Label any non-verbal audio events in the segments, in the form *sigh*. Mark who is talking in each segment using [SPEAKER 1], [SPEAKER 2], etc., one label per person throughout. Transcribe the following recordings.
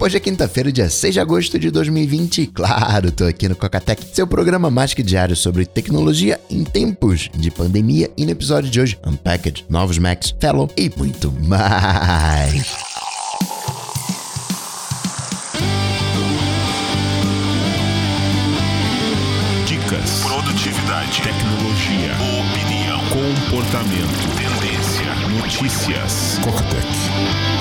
[SPEAKER 1] Hoje é quinta-feira, dia 6 de agosto de 2020. Claro, tô aqui no Cocatec, seu programa mais que diário sobre tecnologia em tempos de pandemia. E no episódio de hoje, Unpacked, novos Macs, Fellow e muito mais.
[SPEAKER 2] Dicas, produtividade, tecnologia, opinião, comportamento, tendência, notícias.
[SPEAKER 3] Cocatec.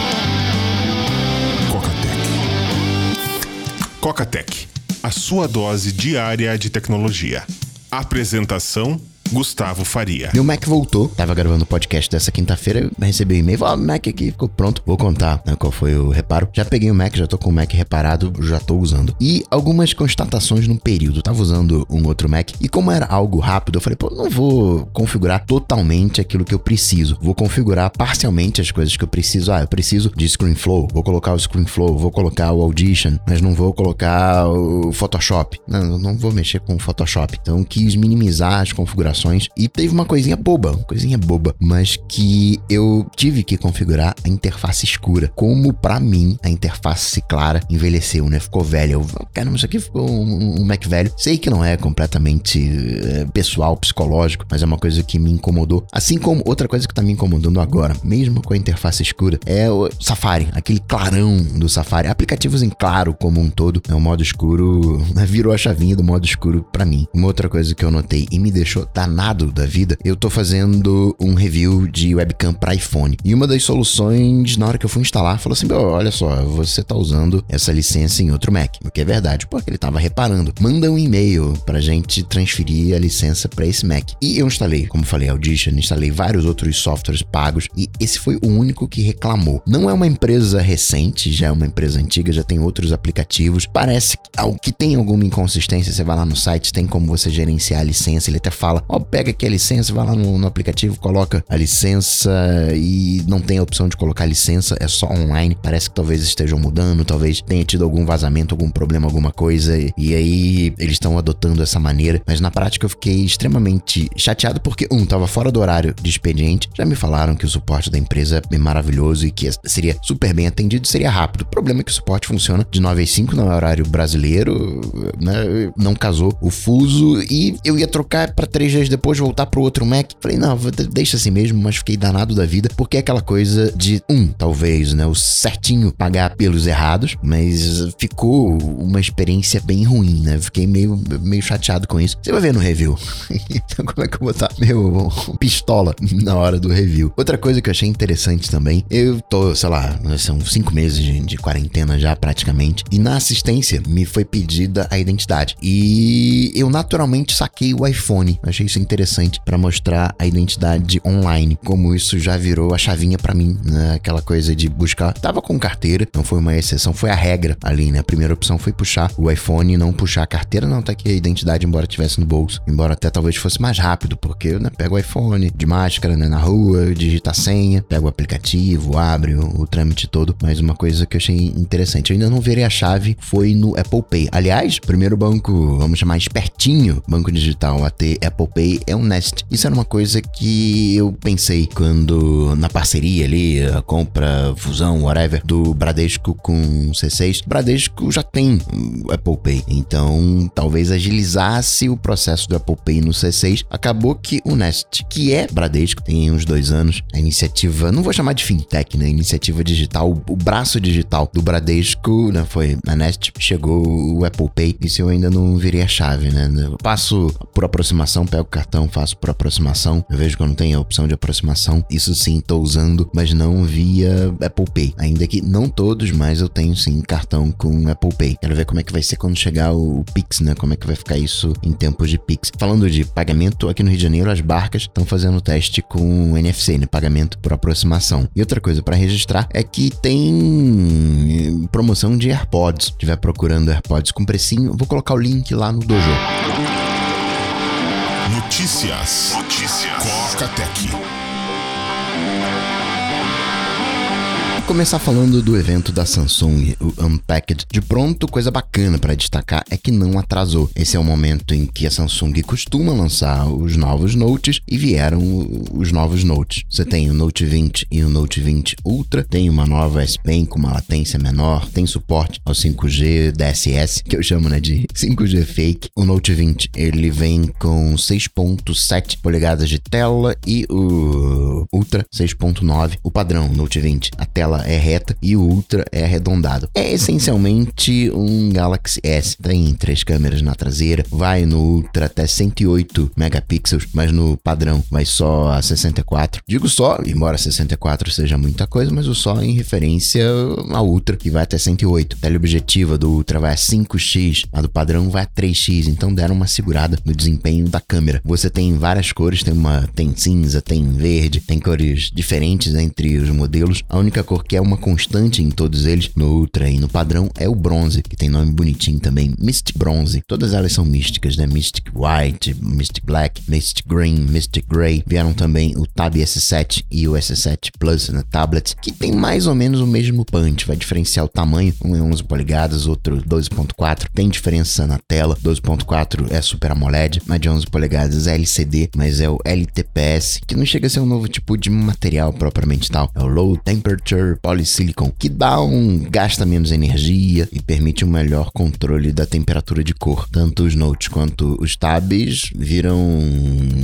[SPEAKER 3] Cocatec.
[SPEAKER 2] Cocatec, a sua dose diária de tecnologia. Apresentação Gustavo Faria.
[SPEAKER 1] Meu Mac voltou, tava gravando o podcast dessa quinta-feira, recebi um e-mail, ó, Mac aqui ficou pronto, vou contar né, qual foi o reparo. Já peguei o Mac, já tô com o Mac reparado, já tô usando. E algumas constatações no período, tava usando um outro Mac, e como era algo rápido, eu falei, pô, não vou configurar totalmente aquilo que eu preciso, vou configurar parcialmente as coisas que eu preciso. Ah, eu preciso de ScreenFlow, vou colocar o ScreenFlow, vou colocar o Audition, mas não vou colocar o Photoshop. Não, não vou mexer com o Photoshop. Então quis minimizar as configurações e teve uma coisinha boba, coisinha boba, mas que eu tive que configurar a interface escura. Como para mim a interface clara envelheceu, né? Ficou velha. Eu, caramba, isso aqui ficou um, um Mac velho. Sei que não é completamente é, pessoal, psicológico, mas é uma coisa que me incomodou. Assim como outra coisa que tá me incomodando agora, mesmo com a interface escura, é o Safari, aquele clarão do Safari. Aplicativos em claro como um todo, é o modo escuro *laughs* virou a chavinha do modo escuro para mim. Uma outra coisa que eu notei e me deixou danado da vida, eu tô fazendo um review de webcam para iPhone. E uma das soluções, na hora que eu fui instalar, falou assim: olha só, você tá usando essa licença em outro Mac. O que é verdade, porque ele tava reparando. Manda um e-mail pra gente transferir a licença para esse Mac. E eu instalei, como falei, Audition, instalei vários outros softwares pagos e esse foi o único que reclamou. Não é uma empresa recente, já é uma empresa antiga, já tem outros aplicativos. Parece que tem alguma inconsistência. Você vai lá no site, tem como você gerenciar a licença. Ele até fala: pega aqui a licença, vai lá no, no, aplicativo, coloca a licença e não tem a opção de colocar licença, é só online. Parece que talvez estejam mudando, talvez tenha tido algum vazamento, algum problema, alguma coisa, e aí eles estão adotando essa maneira. Mas na prática eu fiquei extremamente chateado porque, um, tava fora do horário de expediente. Já me falaram que o suporte da empresa é maravilhoso e que seria super bem atendido, seria rápido. O problema é que o suporte funciona de 9 às 5 no horário brasileiro, né? Não casou o fuso e eu ia trocar para três dias depois voltar pro outro Mac. Falei, não, deixa assim mesmo, mas fiquei danado da vida, porque é aquela coisa de, um, talvez, né, o certinho pagar pelos errados, mas ficou uma experiência bem ruim, né? Fiquei meio, meio chateado com isso. Você vai ver no review. *laughs* então, como é que eu vou botar meu *laughs* pistola na hora do review? Outra coisa que eu achei interessante também, eu tô, sei lá, são cinco meses de, de quarentena já praticamente, e na assistência me foi pedida a identidade. E eu naturalmente saquei o iPhone. Achei isso interessante para mostrar a identidade online, como isso já virou a chavinha para mim, né? Aquela coisa de buscar. Tava com carteira, não foi uma exceção, foi a regra ali, né? A primeira opção foi puxar o iPhone e não puxar a carteira, não, tá aqui a identidade, embora tivesse no bolso. Embora até talvez fosse mais rápido, porque, né? Pega o iPhone de máscara, né? Na rua, digita a senha, pega o aplicativo, abre o, o trâmite todo. Mas uma coisa que eu achei interessante, eu ainda não verei a chave, foi no Apple Pay. Aliás, primeiro banco, vamos chamar espertinho, banco digital a ter Apple Pay é o Nest. Isso era uma coisa que eu pensei quando na parceria ali, a compra, fusão, whatever, do Bradesco com C6. Bradesco já tem o Apple Pay, então talvez agilizasse o processo do Apple Pay no C6. Acabou que o Nest, que é Bradesco, tem uns dois anos, a iniciativa, não vou chamar de fintech, né? Iniciativa digital, o braço digital do Bradesco, né? Foi a Nest, chegou o Apple Pay. Isso eu ainda não virei a chave, né? Eu passo por aproximação, pego cartão, faço por aproximação. Eu vejo quando tem a opção de aproximação. Isso sim, tô usando, mas não via Apple Pay. Ainda que não todos, mas eu tenho sim cartão com Apple Pay. Quero ver como é que vai ser quando chegar o Pix, né? Como é que vai ficar isso em tempos de Pix. Falando de pagamento, aqui no Rio de Janeiro as barcas estão fazendo teste com NFC, né? Pagamento por aproximação. E outra coisa para registrar é que tem promoção de AirPods. Se estiver procurando AirPods com precinho, vou colocar o link lá no dojo.
[SPEAKER 2] Notícias. Notícias. Coca-Tech.
[SPEAKER 1] Começar falando do evento da Samsung, o Unpacked. De pronto, coisa bacana para destacar é que não atrasou. Esse é o momento em que a Samsung costuma lançar os novos Notes e vieram os novos Notes. Você tem o Note 20 e o Note 20 Ultra, tem uma nova S Pen com uma latência menor, tem suporte ao 5G DSS, que eu chamo né, de 5G fake. O Note 20 ele vem com 6.7 polegadas de tela e o Ultra 6.9. O padrão Note 20, a tela é reta e o Ultra é arredondado. É essencialmente um Galaxy S. Tem três câmeras na traseira, vai no Ultra até 108 megapixels, mas no padrão vai só a 64. Digo só, embora 64 seja muita coisa, mas o só em referência ao Ultra, que vai até 108. A teleobjetiva do Ultra vai a 5x, a do padrão vai a 3x, então deram uma segurada no desempenho da câmera. Você tem várias cores, tem uma tem cinza, tem verde, tem cores diferentes entre os modelos. A única cor que é uma constante em todos eles, no e no padrão, é o bronze, que tem nome bonitinho também, Mystic Bronze. Todas elas são místicas, né? Mystic White, Mystic Black, Mystic Green, Mystic Grey. Vieram também o Tab S7 e o S7 Plus na tablet, que tem mais ou menos o mesmo punch, vai diferenciar o tamanho, um é 11 polegadas, outro 12.4. Tem diferença na tela, 12.4 é Super AMOLED, mas de 11 polegadas é LCD, mas é o LTPS, que não chega a ser um novo tipo de material propriamente tal. É o Low Temperature Polysilicon, que dá um gasta menos energia e permite um melhor controle da temperatura de cor. Tanto os notes quanto os tabs viram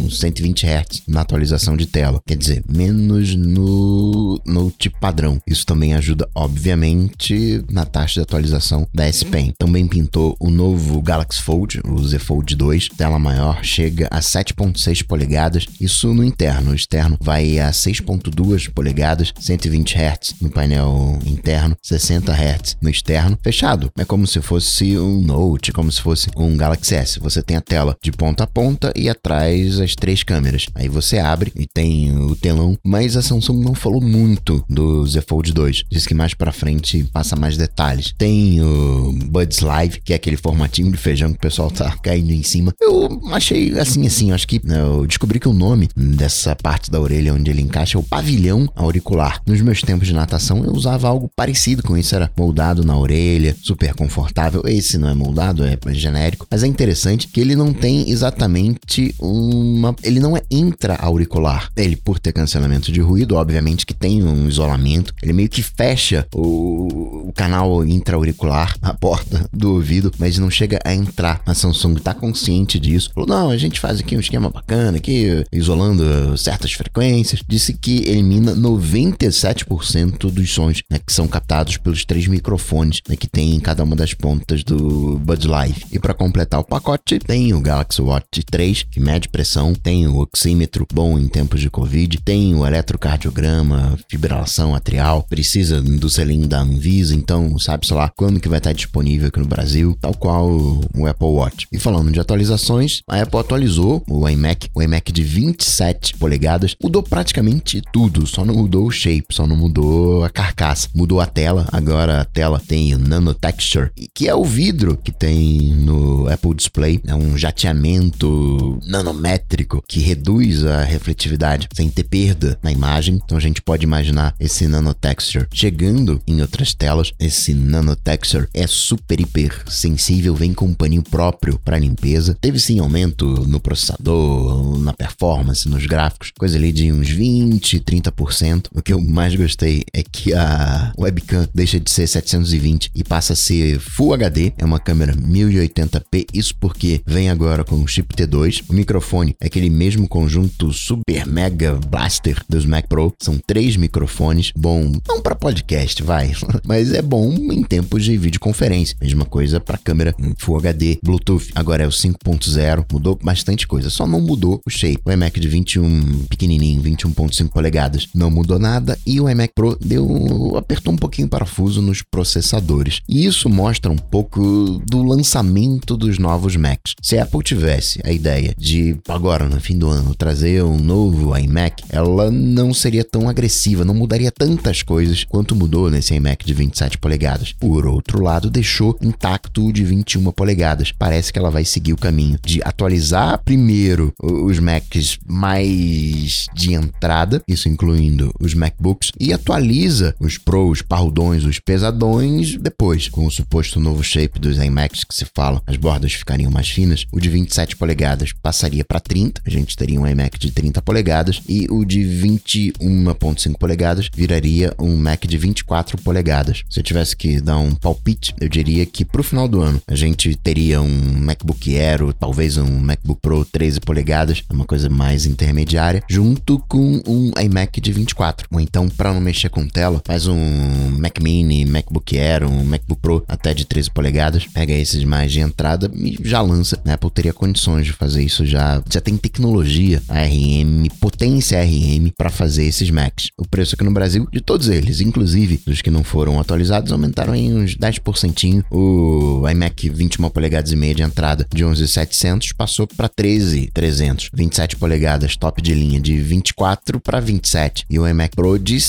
[SPEAKER 1] 120 Hz na atualização de tela, quer dizer, menos no note padrão. Isso também ajuda, obviamente, na taxa de atualização da S Pen. Também pintou o novo Galaxy Fold, o Z Fold 2, tela maior, chega a 7.6 polegadas, isso no interno. O externo vai a 6.2 polegadas, 120 Hz no painel interno, 60 Hz no externo, fechado. É como se fosse um Note, como se fosse um Galaxy S. Você tem a tela de ponta a ponta e atrás as três câmeras. Aí você abre e tem o telão, mas a Samsung não falou muito do Z Fold 2. Diz que mais para frente passa mais detalhes. Tem o Buds Live, que é aquele formatinho de feijão que o pessoal tá *laughs* caindo em cima. Eu achei assim, assim, acho que né, eu descobri que o nome dessa parte da orelha onde ele encaixa é o pavilhão auricular. Nos meus tempos de natação eu usava algo parecido com isso, era moldado na orelha, super confortável. Esse não é moldado, é genérico, mas é interessante que ele não tem exatamente uma, ele não é intra-auricular. Ele por ter cancelamento de ruído, obviamente que tem um isolamento, ele meio que fecha o, o canal intra-auricular, a porta do ouvido, mas não chega a entrar. A Samsung tá consciente disso. Falou: "Não, a gente faz aqui um esquema bacana aqui, isolando certas frequências". Disse que elimina 97% dos sons né, que são captados pelos três microfones né, que tem em cada uma das pontas do Bud Light. E para completar o pacote, tem o Galaxy Watch 3, que mede pressão, tem o oxímetro bom em tempos de Covid, tem o eletrocardiograma, fibrilação atrial, precisa do selinho da Anvisa, então sabe-se lá quando que vai estar disponível aqui no Brasil, tal qual o Apple Watch. E falando de atualizações, a Apple atualizou o iMac, o iMac de 27 polegadas, mudou praticamente tudo, só não mudou o shape, só não mudou a carcaça, mudou a tela, agora a tela tem o Nano Texture, que é o vidro que tem no Apple Display, é um jateamento nanométrico que reduz a refletividade sem ter perda na imagem, então a gente pode imaginar esse Nano Texture chegando em outras telas, esse Nano Texture é super hiper sensível, vem com um paninho próprio para limpeza, teve sim aumento no processador, na performance, nos gráficos, coisa ali de uns 20, 30%, o que eu mais gostei é que a webcam deixa de ser 720 e passa a ser Full HD, é uma câmera 1080p, isso porque vem agora com o chip T2. O microfone é aquele mesmo conjunto super mega blaster dos Mac Pro, são três microfones, bom, não para podcast, vai, *laughs* mas é bom em tempos de videoconferência. Mesma coisa para câmera Full HD, Bluetooth. Agora é o 5.0, mudou bastante coisa, só não mudou o shape. O iMac de 21 pequenininho, 21.5 polegadas, não mudou nada. E o iMac Pro deu apertou um pouquinho o parafuso nos processadores. E isso mostra um pouco do lançamento dos novos Macs. Se a Apple tivesse a ideia de agora no fim do ano trazer um novo iMac, ela não seria tão agressiva, não mudaria tantas coisas quanto mudou nesse iMac de 27 polegadas. Por outro lado, deixou intacto o de 21 polegadas. Parece que ela vai seguir o caminho de atualizar primeiro os Macs mais de entrada, isso incluindo os MacBooks, e atualiza os Pros parrudões, os pesadões, depois, com o suposto novo shape dos iMacs que se fala, as bordas ficariam mais finas, o de 27 polegadas passaria para 30, a gente teria um iMac de 30 polegadas, e o de 21.5 polegadas viraria um Mac de 24 polegadas. Se eu tivesse que dar um palpite, eu diria que pro final do ano a gente teria um MacBook Air, talvez um MacBook Pro 13 polegadas, uma coisa mais intermediária, junto com um iMac de 24. Ou então, para não mexer com tela, faz um Mac Mini, MacBook Air, um MacBook Pro até de 13 polegadas, pega esses mais de entrada e já lança. A Apple teria condições de fazer isso já. Já tem tecnologia ARM, potência ARM para fazer esses Macs. O preço aqui no Brasil de todos eles, inclusive dos que não foram atualizados, aumentaram em uns 10%. O iMac 21 polegadas e meia de entrada de 11.700 passou para 13.300. 27 polegadas top de linha de 24 para 27 e o iMac Pro de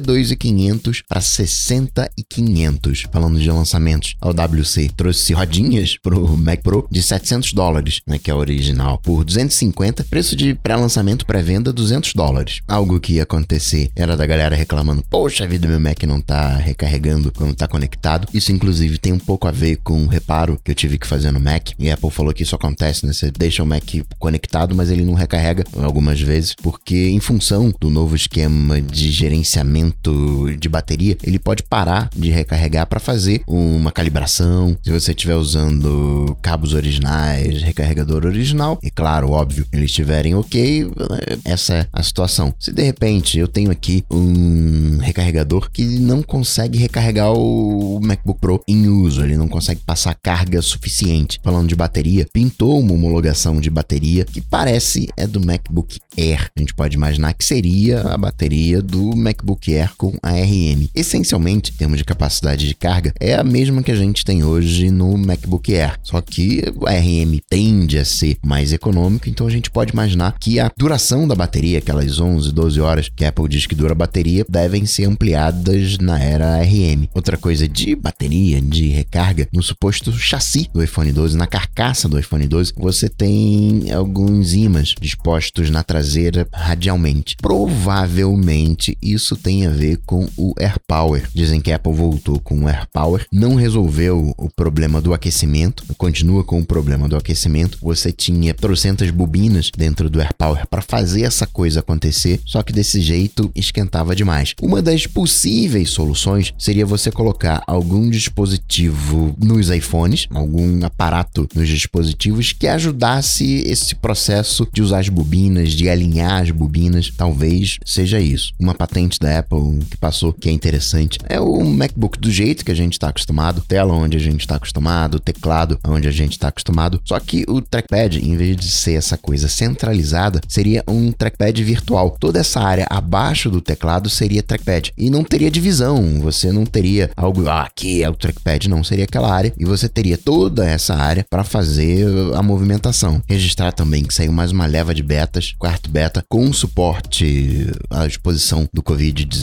[SPEAKER 1] 52.500 para 60.500. Falando de lançamentos, a WC trouxe rodinhas pro Mac Pro de 700 dólares, né, que é a original, por 250, preço de pré-lançamento pré-venda 200 dólares. Algo que ia acontecer era da galera reclamando: "Poxa vida, meu Mac não tá recarregando quando tá conectado". Isso inclusive tem um pouco a ver com o reparo que eu tive que fazer no Mac. E a Apple falou que isso acontece, né? Você deixa o Mac conectado, mas ele não recarrega algumas vezes, porque em função do novo esquema de gerenciamento de bateria, ele pode parar de recarregar para fazer uma calibração. Se você estiver usando cabos originais, recarregador original, e claro, óbvio, eles estiverem ok, essa é a situação. Se de repente eu tenho aqui um recarregador que não consegue recarregar o MacBook Pro em uso, ele não consegue passar carga suficiente. Falando de bateria, pintou uma homologação de bateria que parece é do MacBook Air. A gente pode imaginar que seria a bateria do MacBook Air com ARM. Essencialmente, em termos de capacidade de carga, é a mesma que a gente tem hoje no MacBook Air. Só que o ARM tende a ser mais econômico, então a gente pode imaginar que a duração da bateria, aquelas 11, 12 horas que a Apple diz que dura a bateria, devem ser ampliadas na era ARM. Outra coisa de bateria, de recarga, no suposto chassi do iPhone 12, na carcaça do iPhone 12, você tem alguns ímãs dispostos na traseira radialmente. Provavelmente isso tem a ver com o AirPower. Dizem que a Apple voltou com o AirPower, não resolveu o problema do aquecimento, continua com o problema do aquecimento. Você tinha trocentas bobinas dentro do AirPower para fazer essa coisa acontecer, só que desse jeito esquentava demais. Uma das possíveis soluções seria você colocar algum dispositivo nos iPhones, algum aparato nos dispositivos que ajudasse esse processo de usar as bobinas, de alinhar as bobinas. Talvez seja isso. Uma patente da Apple que passou que é interessante é o MacBook do jeito que a gente está acostumado, tela onde a gente está acostumado, teclado onde a gente está acostumado. Só que o trackpad, em vez de ser essa coisa centralizada, seria um trackpad virtual. Toda essa área abaixo do teclado seria trackpad e não teria divisão. Você não teria algo ah, aqui é o trackpad, não seria aquela área e você teria toda essa área para fazer a movimentação. Registrar também que saiu mais uma leva de betas, quarto beta com suporte à exposição do COVID-19.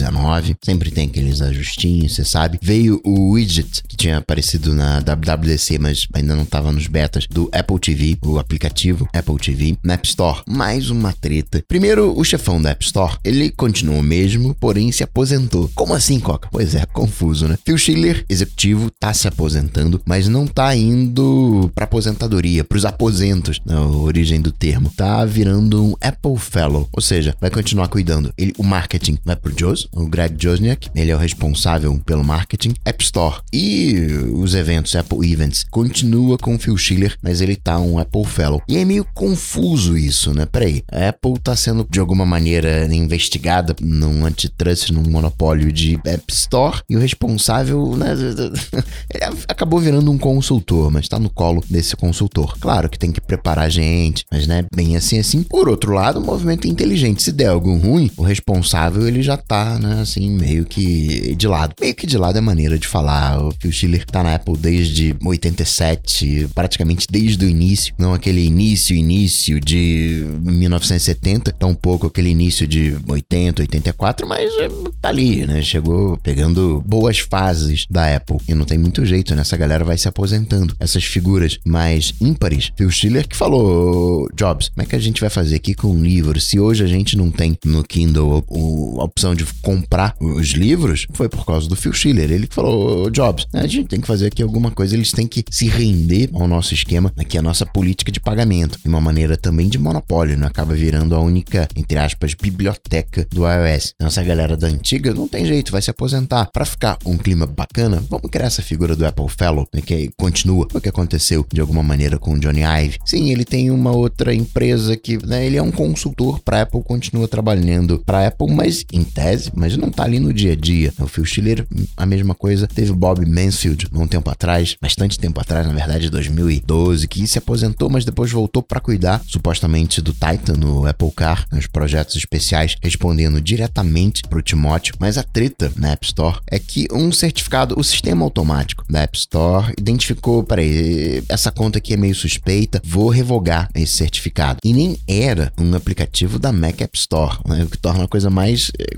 [SPEAKER 1] Sempre tem aqueles ajustinhos, você sabe. Veio o widget que tinha aparecido na WWDC, mas ainda não estava nos betas do Apple TV, o aplicativo Apple TV, na App Store. Mais uma treta. Primeiro, o chefão da App Store, ele continuou mesmo, porém se aposentou. Como assim, Coca? Pois é, confuso, né? Phil Schiller, executivo, tá se aposentando, mas não tá indo pra aposentadoria, pros aposentos, na origem do termo. Tá virando um Apple Fellow, ou seja, vai continuar cuidando. Ele, o marketing vai pro Joe, o Greg Josniak, ele é o responsável pelo marketing, App Store e os eventos Apple Events continua com o Phil Schiller, mas ele tá um Apple Fellow. E é meio confuso isso, né? Peraí, a Apple tá sendo de alguma maneira investigada num antitrust, num monopólio de App Store e o responsável, né? *laughs* Ele acabou virando um consultor, mas tá no colo desse consultor. Claro que tem que preparar a gente, mas né, bem assim assim. Por outro lado, o movimento é inteligente. Se der algum ruim, o responsável ele já tá, né, assim, meio que de lado. Meio que de lado é maneira de falar. O Phil Schiller tá na Apple desde 87, praticamente desde o início. Não aquele início, início de 1970, tão pouco aquele início de 80, 84, mas tá ali, né? Chegou pegando boas fases da Apple. E não tem muito jeito, né? Essa galera vai se aposentando. Essas figuras mais ímpares. Phil Schiller que falou, Jobs, como é que a gente vai fazer aqui com um livro se hoje a gente não tem no Kindle a opção de comprar os livros foi por causa do Phil Schiller. Ele falou, Jobs, a gente tem que fazer aqui alguma coisa, eles têm que se render ao nosso esquema, aqui a nossa política de pagamento, de uma maneira também de monopólio, não acaba virando a única, entre aspas, biblioteca do iOS. Essa galera da antiga não tem jeito, vai se aposentar. Para ficar um clima bacana, vamos criar essa figura do Apple Fellow, né, que continua o que aconteceu de alguma maneira com o Johnny Ive. Sim, ele tem uma outra empresa que, né, ele é um consultor para Apple, continua trabalhando para Apple, mas em tese, mas não tá ali no dia a dia. O Phil Schiller, a mesma coisa. Teve Bob Mansfield, um tempo atrás, bastante tempo atrás, na verdade, 2012, que se aposentou, mas depois voltou para cuidar, supostamente, do Titan no Apple Car, nos projetos especiais, respondendo diretamente pro Timóteo. Mas a treta na App Store é que um certificado, o sistema automático da App Store identificou, peraí, essa conta aqui é meio suspeita, vou revogar esse certificado. E nem era um aplicativo da Mac App Store, né? o que torna a coisa mais eh,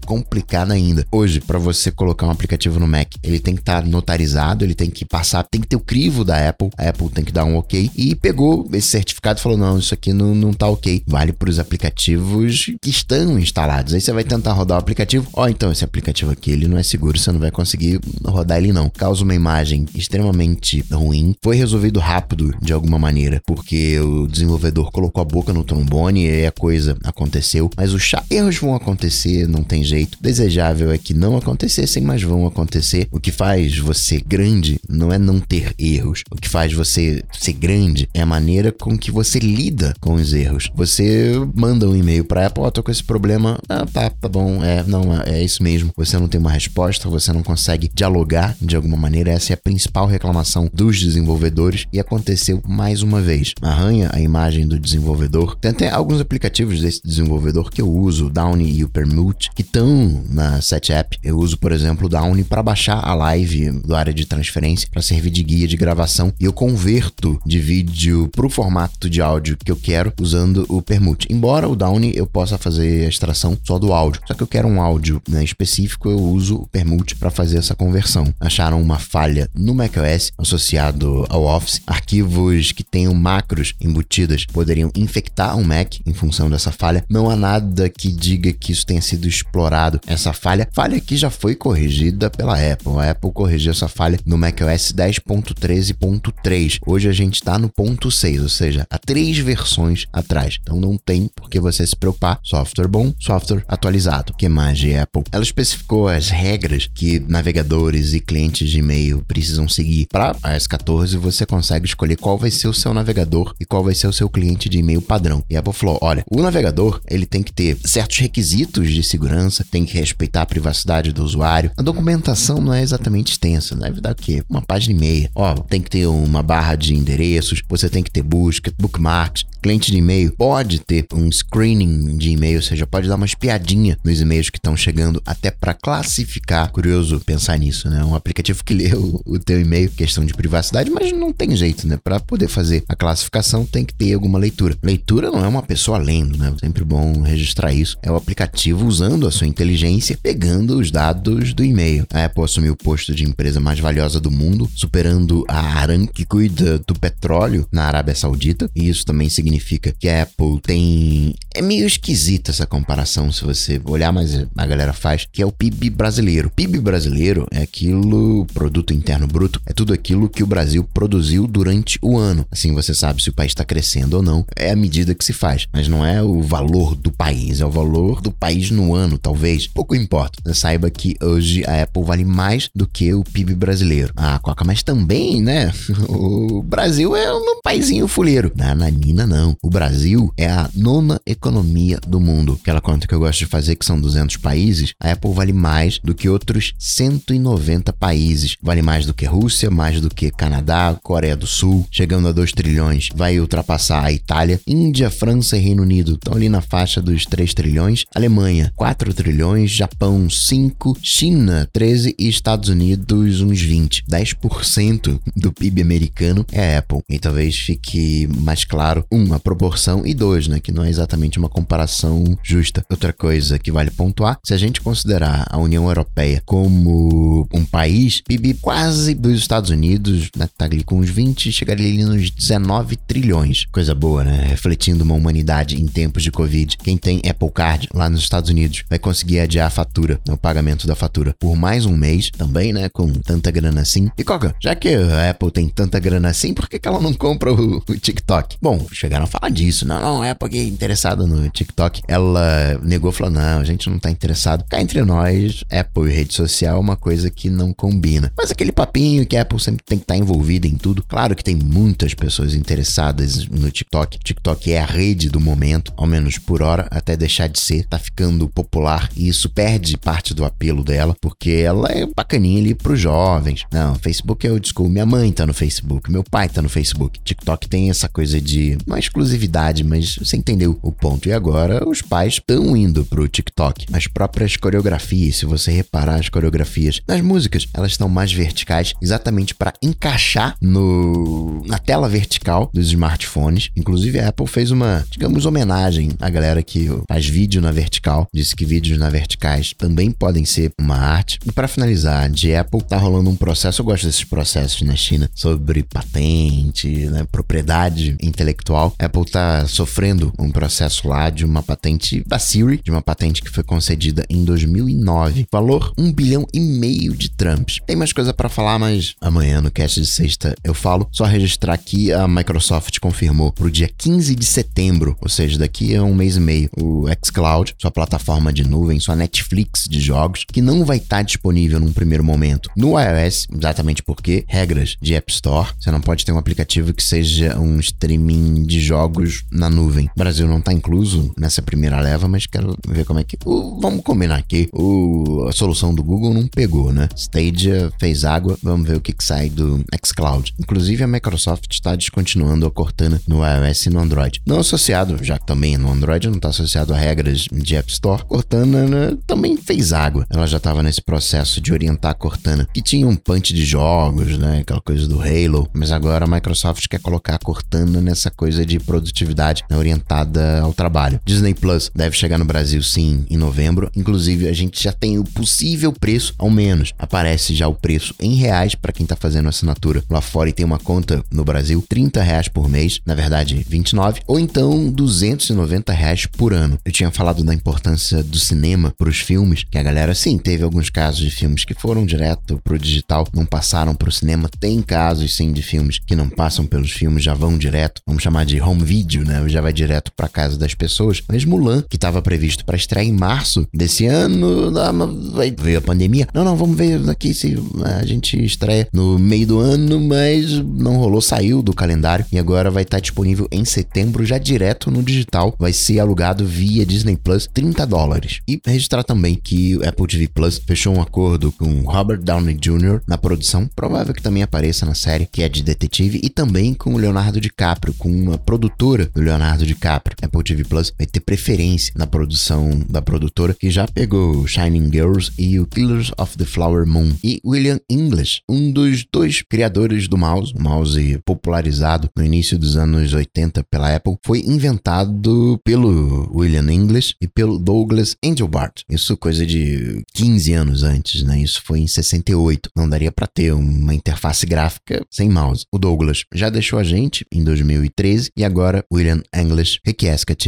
[SPEAKER 1] complicada ainda. Hoje, para você colocar um aplicativo no Mac, ele tem que estar tá notarizado, ele tem que passar, tem que ter o crivo da Apple, a Apple tem que dar um ok, e pegou esse certificado e falou: não, isso aqui não, não tá ok. Vale para os aplicativos que estão instalados. Aí você vai tentar rodar o aplicativo, ó, oh, então esse aplicativo aqui ele não é seguro, você não vai conseguir rodar ele não. Causa uma imagem extremamente ruim. Foi resolvido rápido de alguma maneira, porque o desenvolvedor colocou a boca no trombone e a coisa aconteceu. Mas os erros vão acontecer, não tem jeito. Desejável é que não acontecessem, mas vão acontecer. O que faz você grande não é não ter erros. O que faz você ser grande é a maneira com que você lida com os erros. Você manda um e-mail para Apple, oh, tô com esse problema. Ah, tá, tá bom, é, não, é, é isso mesmo. Você não tem uma resposta, você não consegue dialogar de alguma maneira. Essa é a principal reclamação dos desenvolvedores e aconteceu mais uma vez. Arranha a imagem do desenvolvedor. Tem até alguns aplicativos desse desenvolvedor que eu uso, o Downy e o Permute, que estão na Set App. Eu uso, por exemplo, o Downy para baixar a live do área de transferência para servir de guia de gravação e eu converto de vídeo para o formato de áudio que eu quero usando o Permute. Embora o Downy eu possa fazer a extração só do áudio, só que eu quero um áudio né, específico, eu uso o Permute para fazer essa conversão. Acharam uma falha no macOS associado ao Office. Arquivos que tenham macros embutidas poderiam infectar o Mac em função dessa falha. Não há nada que diga que isso tenha sido explorado, essa falha. Falha que já foi corrigida pela Apple. A Apple corrigiu essa falha no macOS 10.13.3. Hoje a gente está no ponto 6, ou seja, há três versões atrás. Então não tem por que você se preocupar. Software bom, software atualizado. que mais de Apple? Ela especificou as regras que navegadores e clientes de e-mail precisam seguir. Para a S14, você consegue escolher qual vai ser o seu navegador e qual vai ser o seu cliente de e-mail padrão. E a Apple falou: olha, o navegador ele tem que ter certos requisitos de segurança, tem que respeitar a privacidade do usuário. A documentação não é exatamente extensa, deve dar o quê? Uma página e meia. Ó, tem que ter uma barra de endereços, você tem que ter busca, bookmarks, cliente de e-mail pode ter um screening de e-mail, ou seja, pode dar uma espiadinha nos e-mails que estão chegando até para classificar. Curioso pensar nisso, né? Um aplicativo que *laughs* lê o, o teu e-mail, questão de privacidade, mas não tem jeito, né? Para poder fazer a classificação tem que ter alguma leitura. Leitura não é uma pessoa lendo, né? Sempre bom registrar isso. É o aplicativo usando a sua inteligência, pegando os dados do e-mail. A Apple assumiu o posto de empresa mais valiosa do mundo, superando a Aram, que cuida do petróleo na Arábia Saudita, e isso também significa significa que a Apple tem. É meio esquisita essa comparação, se você olhar, mas a galera faz, que é o PIB brasileiro. O PIB brasileiro é aquilo, produto interno bruto, é tudo aquilo que o Brasil produziu durante o ano. Assim você sabe se o país está crescendo ou não. É a medida que se faz, mas não é o valor do país, é o valor do país no ano, talvez. Pouco importa. Você saiba que hoje a Apple vale mais do que o PIB brasileiro. Ah, Coca, mas também, né? *laughs* O Brasil é um paizinho fuleiro. Na Nanina, não. O Brasil é a nona economia do mundo. Aquela conta que eu gosto de fazer, que são 200 países, a Apple vale mais do que outros 190 países. Vale mais do que Rússia, mais do que Canadá, Coreia do Sul, chegando a 2 trilhões. Vai ultrapassar a Itália, Índia, França e Reino Unido. Estão ali na faixa dos 3 trilhões. Alemanha, 4 trilhões. Japão, 5. China, 13. E Estados Unidos, uns 20. 10% do PIB americano é Apple. E talvez fique mais claro, um, uma proporção, e dois, né, que não é exatamente uma comparação justa. Outra coisa que vale pontuar, se a gente considerar a União Europeia como um país, PIB quase dos Estados Unidos, né, tá ali com uns 20, chegaria ali nos 19 trilhões. Coisa boa, né? Refletindo uma humanidade em tempos de Covid. Quem tem Apple Card lá nos Estados Unidos vai conseguir adiar a fatura, o pagamento da fatura, por mais um mês também, né? Com tanta grana assim. E Coca, já que a Apple tem tanta grana assim, por que, que ela não compra o, o TikTok? Bom, chegaram a falar disso. Não, não, a Apple é interessada no TikTok. Ela negou, falou: não, a gente não tá interessado. Cá entre nós, Apple e rede social é uma coisa que não combina. Mas aquele papinho que a Apple sempre tem que estar tá envolvida em tudo. Claro que tem muitas pessoas interessadas no TikTok. TikTok é a rede do momento, ao menos por hora, até deixar de ser. Tá ficando popular e isso perde parte do apelo dela, porque ela é bacaninha ali pros jovens. Não, Facebook é o school. Minha mãe tá no Facebook, meu pai tá no Facebook. TikTok tem essa coisa de uma exclusividade, mas você entendeu o ponto. E agora os pais estão indo pro TikTok. As próprias coreografias, se você reparar as coreografias das músicas, elas estão mais verticais, exatamente para encaixar no na tela vertical dos smartphones. Inclusive a Apple fez uma, digamos, homenagem à galera que faz vídeo na vertical. Disse que vídeos na verticais também podem ser uma arte. E para finalizar, de Apple tá rolando um processo, eu gosto desses processos na China, sobre patente, né, propriedade intelectual. Apple tá sofrendo um processo lá de uma patente da Siri, de uma patente que foi concedida em 2009. Valor 1 bilhão e meio de Trumps. Tem mais coisa para falar, mas amanhã no cast de sexta eu falo. Só registrar aqui, a Microsoft confirmou pro dia 15 de setembro, ou seja, daqui a um mês e meio, o xCloud, sua plataforma de nuvem, sua Netflix de jogos, que não vai estar tá disponível num primeiro momento no iOS, exatamente porque regras de App Store, você não pode ter um aplicativo que seja um streaming de jogos na nuvem. O Brasil não está incluso nessa primeira leva, mas quero ver como é que. Uh, vamos combinar aqui. Uh, a solução do Google não pegou, né? Stadia fez água, vamos ver o que, que sai do xCloud. Inclusive, a Microsoft está descontinuando a Cortana no iOS e no Android. Não associado, já que também no Android não está associado a regras de App Store, Cortana né, também fez água. Ela já estava nesse processo de orientar a Cortana, que tinha um punch de jogos, né? Aquela coisa do Halo. Mas agora a Microsoft quer colocar a Cortana nessa coisa de produtividade né, orientada ao trabalho. Disney Plus deve chegar no Brasil sim em novembro. Inclusive, a gente já tem o possível preço, ao menos. Aparece já o preço em reais para quem está fazendo assinatura lá fora e tem uma conta no Brasil, 30 reais por mês, na verdade 29, ou então 290 reais por ano. Eu tinha falado da importância do cinema para os filmes, que a galera sim teve alguns casos de filmes que foram direto pro digital, não passaram pro cinema. Tem casos sim de filmes que não passam pelos filmes, já vão direto, vamos chamar de home video, né? Já vai direto para casa das pessoas. Mas Mulan, que estava previsto para estrear em março desse ano, veio a pandemia. Não, não, vamos ver aqui se a gente estreia no meio do ano, mas não rolou, saiu do calendário e agora vai estar disponível em setembro já direto no digital. Vai ser alugado via Disney Plus, 30 dólares. E registrar também que o Apple TV Plus fechou um acordo com Robert Downey Jr. na produção, provável que também apareça na série, que é de detetive, e também com o Leonardo DiCaprio, com uma produtora do Leonardo DiCaprio. Apple TV Plus vai ter preferência na produção da produtora, que já pegou Shining Girls e o Killers of the Flower Moon. E William English, um dos dois criadores do mouse, o mouse popularizado no início dos anos 80 pela Apple, foi inventado pelo William English e pelo Douglas Engelbart. Isso coisa de 15 anos antes, né? Isso foi em 68. Não daria para ter uma interface gráfica sem mouse. O Douglas já deixou a gente em 2013 e agora William English requiescat